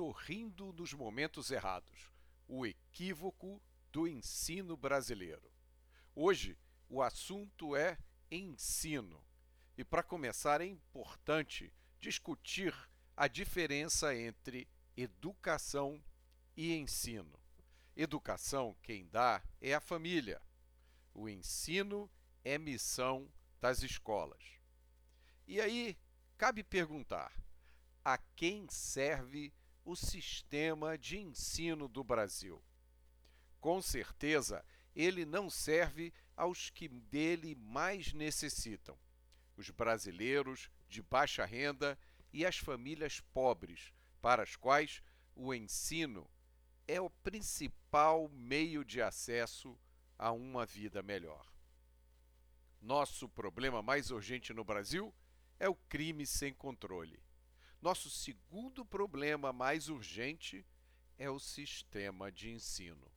Sorrindo nos momentos errados o equívoco do ensino brasileiro. Hoje, o assunto é ensino. E para começar, é importante discutir a diferença entre educação e ensino. Educação, quem dá é a família. O ensino é missão das escolas. E aí, cabe perguntar: a quem serve o sistema de ensino do Brasil? Com certeza, ele não serve aos que dele mais necessitam: os brasileiros de baixa renda e as famílias pobres, para as quais o ensino é o principal meio de acesso a uma vida melhor. Nosso problema mais urgente no Brasil é o crime sem controle. Nosso segundo problema mais urgente é o sistema de ensino.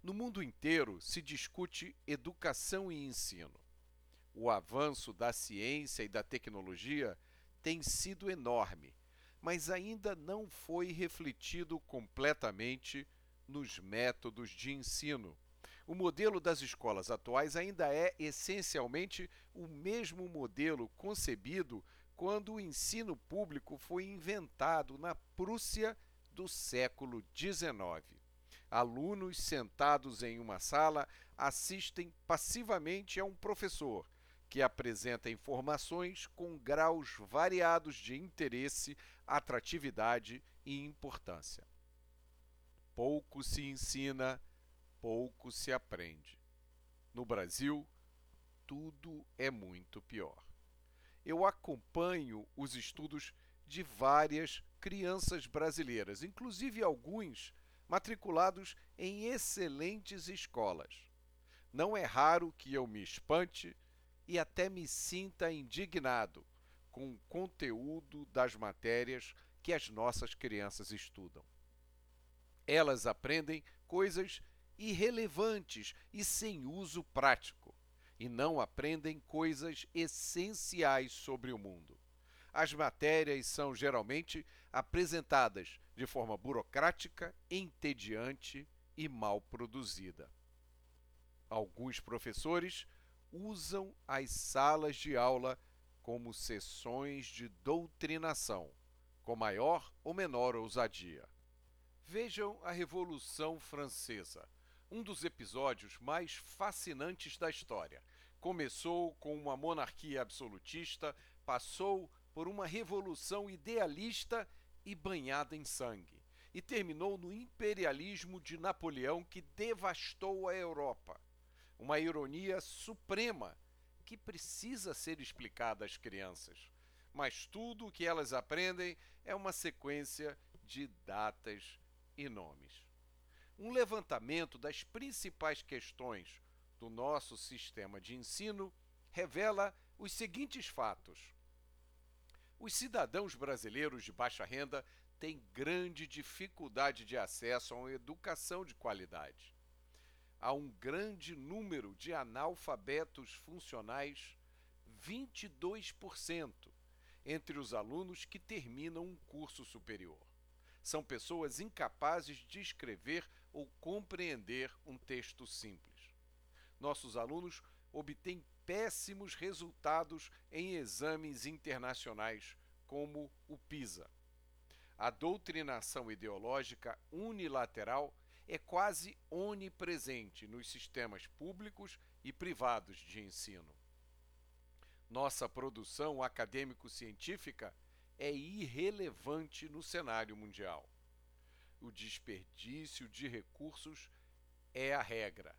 No mundo inteiro se discute educação e ensino. O avanço da ciência e da tecnologia tem sido enorme, mas ainda não foi refletido completamente nos métodos de ensino. O modelo das escolas atuais ainda é essencialmente o mesmo modelo concebido quando o ensino público foi inventado na Prússia do século XIX. Alunos sentados em uma sala assistem passivamente a um professor que apresenta informações com graus variados de interesse, atratividade e importância. Pouco se ensina, pouco se aprende. No Brasil, tudo é muito pior eu acompanho os estudos de várias crianças brasileiras, inclusive alguns matriculados em excelentes escolas. Não é raro que eu me espante e até me sinta indignado com o conteúdo das matérias que as nossas crianças estudam. Elas aprendem coisas irrelevantes e sem uso prático e não aprendem coisas essenciais sobre o mundo. As matérias são geralmente apresentadas de forma burocrática, entediante e mal produzida. Alguns professores usam as salas de aula como sessões de doutrinação, com maior ou menor ousadia. Vejam a Revolução Francesa um dos episódios mais fascinantes da história. Começou com uma monarquia absolutista, passou por uma revolução idealista e banhada em sangue, e terminou no imperialismo de Napoleão que devastou a Europa. Uma ironia suprema que precisa ser explicada às crianças. Mas tudo o que elas aprendem é uma sequência de datas e nomes um levantamento das principais questões do nosso sistema de ensino revela os seguintes fatos. Os cidadãos brasileiros de baixa renda têm grande dificuldade de acesso a uma educação de qualidade. Há um grande número de analfabetos funcionais, 22%, entre os alunos que terminam um curso superior. São pessoas incapazes de escrever ou compreender um texto simples. Nossos alunos obtêm péssimos resultados em exames internacionais, como o PISA. A doutrinação ideológica unilateral é quase onipresente nos sistemas públicos e privados de ensino. Nossa produção acadêmico-científica é irrelevante no cenário mundial. O desperdício de recursos é a regra.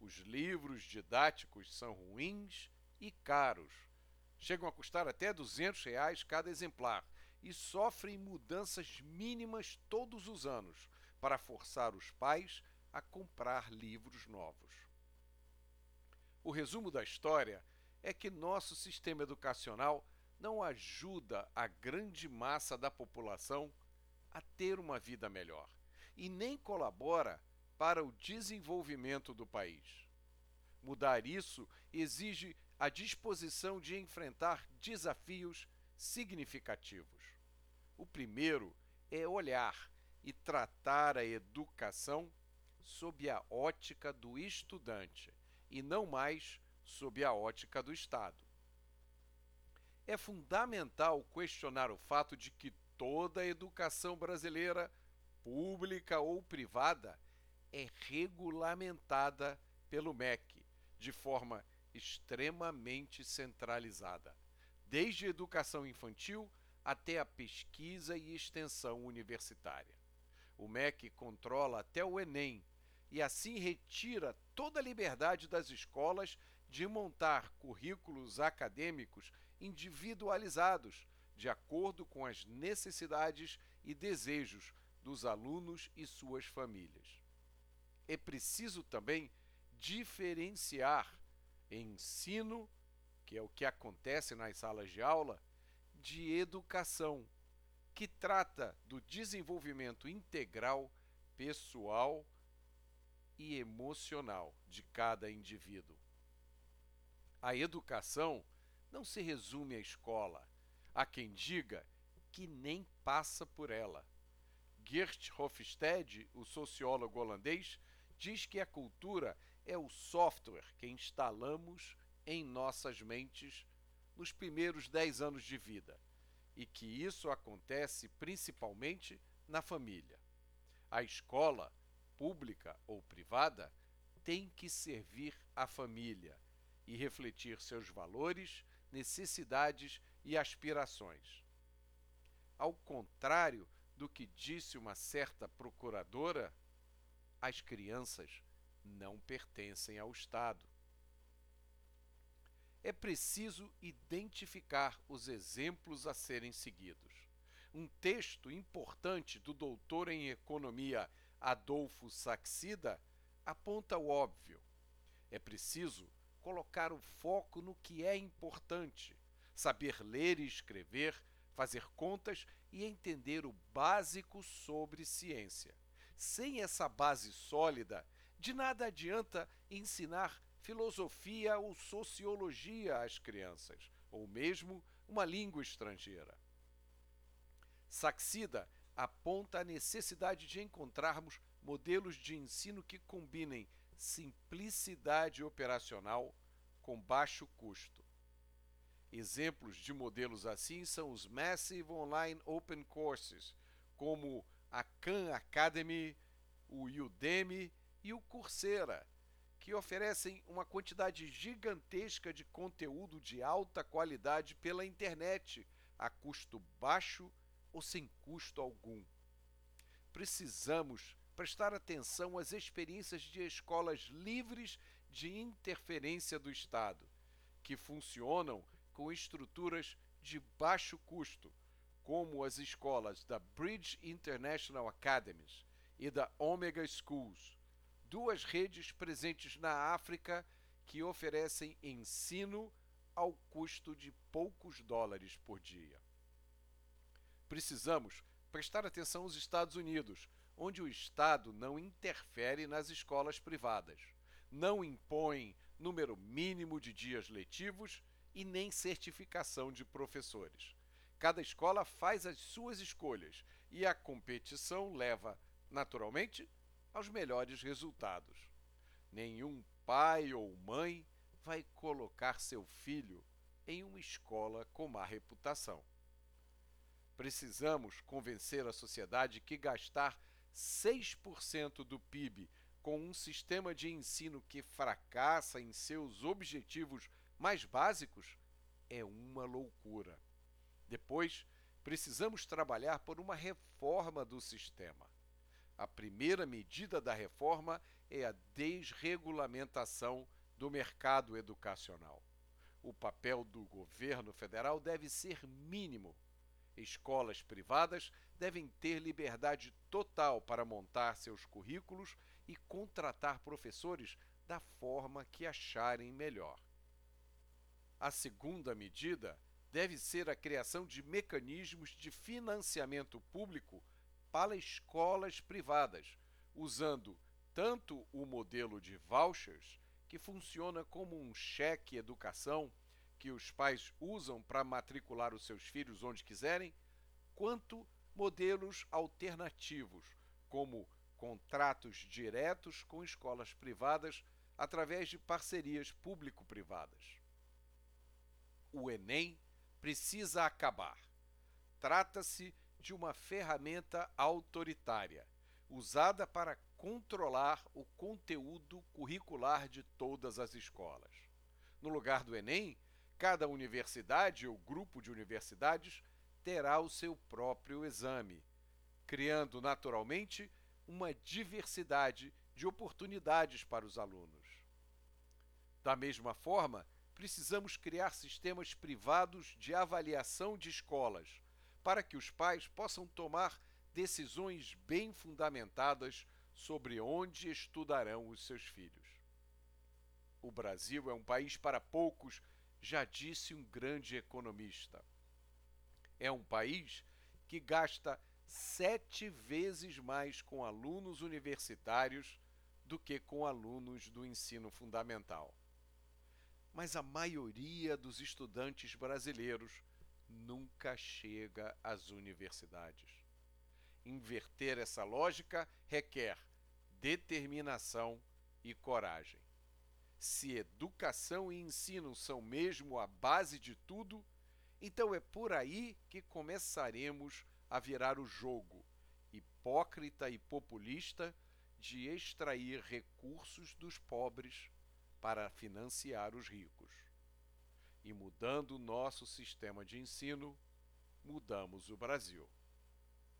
Os livros didáticos são ruins e caros. Chegam a custar até 200 reais cada exemplar e sofrem mudanças mínimas todos os anos para forçar os pais a comprar livros novos. O resumo da história é que nosso sistema educacional não ajuda a grande massa da população a ter uma vida melhor e nem colabora para o desenvolvimento do país. Mudar isso exige a disposição de enfrentar desafios significativos. O primeiro é olhar e tratar a educação sob a ótica do estudante e não mais sob a ótica do Estado. É fundamental questionar o fato de que toda a educação brasileira, pública ou privada, é regulamentada pelo MEC de forma extremamente centralizada, desde a educação infantil até a pesquisa e extensão universitária. O MEC controla até o Enem e assim retira toda a liberdade das escolas de montar currículos acadêmicos individualizados, de acordo com as necessidades e desejos dos alunos e suas famílias. É preciso também diferenciar ensino, que é o que acontece nas salas de aula, de educação, que trata do desenvolvimento integral, pessoal e emocional de cada indivíduo. A educação não se resume à escola. Há quem diga que nem passa por ela. Geert Hofstede, o sociólogo holandês, diz que a cultura é o software que instalamos em nossas mentes nos primeiros 10 anos de vida e que isso acontece principalmente na família. A escola, pública ou privada, tem que servir à família e refletir seus valores, necessidades e aspirações. Ao contrário do que disse uma certa procuradora, as crianças não pertencem ao Estado. É preciso identificar os exemplos a serem seguidos. Um texto importante do doutor em economia Adolfo Saxida aponta o óbvio. É preciso colocar o foco no que é importante, saber ler e escrever, fazer contas e entender o básico sobre ciência. Sem essa base sólida, de nada adianta ensinar filosofia ou sociologia às crianças, ou mesmo uma língua estrangeira. Saxida aponta a necessidade de encontrarmos modelos de ensino que combinem simplicidade operacional com baixo custo. Exemplos de modelos assim são os Massive Online Open Courses, como a Khan Academy, o Udemy e o Coursera, que oferecem uma quantidade gigantesca de conteúdo de alta qualidade pela internet, a custo baixo ou sem custo algum. Precisamos prestar atenção às experiências de escolas livres de interferência do Estado, que funcionam com estruturas de baixo custo, como as escolas da Bridge International Academies e da Omega Schools duas redes presentes na África que oferecem ensino ao custo de poucos dólares por dia. Precisamos prestar atenção aos Estados Unidos, onde o Estado não interfere nas escolas privadas, não impõe número mínimo de dias letivos e nem certificação de professores. Cada escola faz as suas escolhas e a competição leva, naturalmente, aos melhores resultados. Nenhum pai ou mãe vai colocar seu filho em uma escola com má reputação. Precisamos convencer a sociedade que gastar 6% do PIB com um sistema de ensino que fracassa em seus objetivos mais básicos é uma loucura. Depois, precisamos trabalhar por uma reforma do sistema. A primeira medida da reforma é a desregulamentação do mercado educacional. O papel do governo federal deve ser mínimo. Escolas privadas devem ter liberdade total para montar seus currículos e contratar professores da forma que acharem melhor. A segunda medida deve ser a criação de mecanismos de financiamento público para escolas privadas, usando tanto o modelo de vouchers, que funciona como um cheque educação que os pais usam para matricular os seus filhos onde quiserem, quanto modelos alternativos, como contratos diretos com escolas privadas através de parcerias público-privadas. O Enem precisa acabar. Trata-se de uma ferramenta autoritária, usada para controlar o conteúdo curricular de todas as escolas. No lugar do Enem, cada universidade ou grupo de universidades terá o seu próprio exame, criando naturalmente uma diversidade de oportunidades para os alunos. Da mesma forma, precisamos criar sistemas privados de avaliação de escolas, para que os pais possam tomar decisões bem fundamentadas sobre onde estudarão os seus filhos. O Brasil é um país para poucos, já disse um grande economista. É um país que gasta sete vezes mais com alunos universitários do que com alunos do ensino fundamental. Mas a maioria dos estudantes brasileiros nunca chega às universidades. Inverter essa lógica requer determinação e coragem. Se educação e ensino são mesmo a base de tudo, então é por aí que começaremos a virar o jogo, hipócrita e populista, de extrair recursos dos pobres para financiar os ricos. E mudando nosso sistema de ensino, mudamos o Brasil.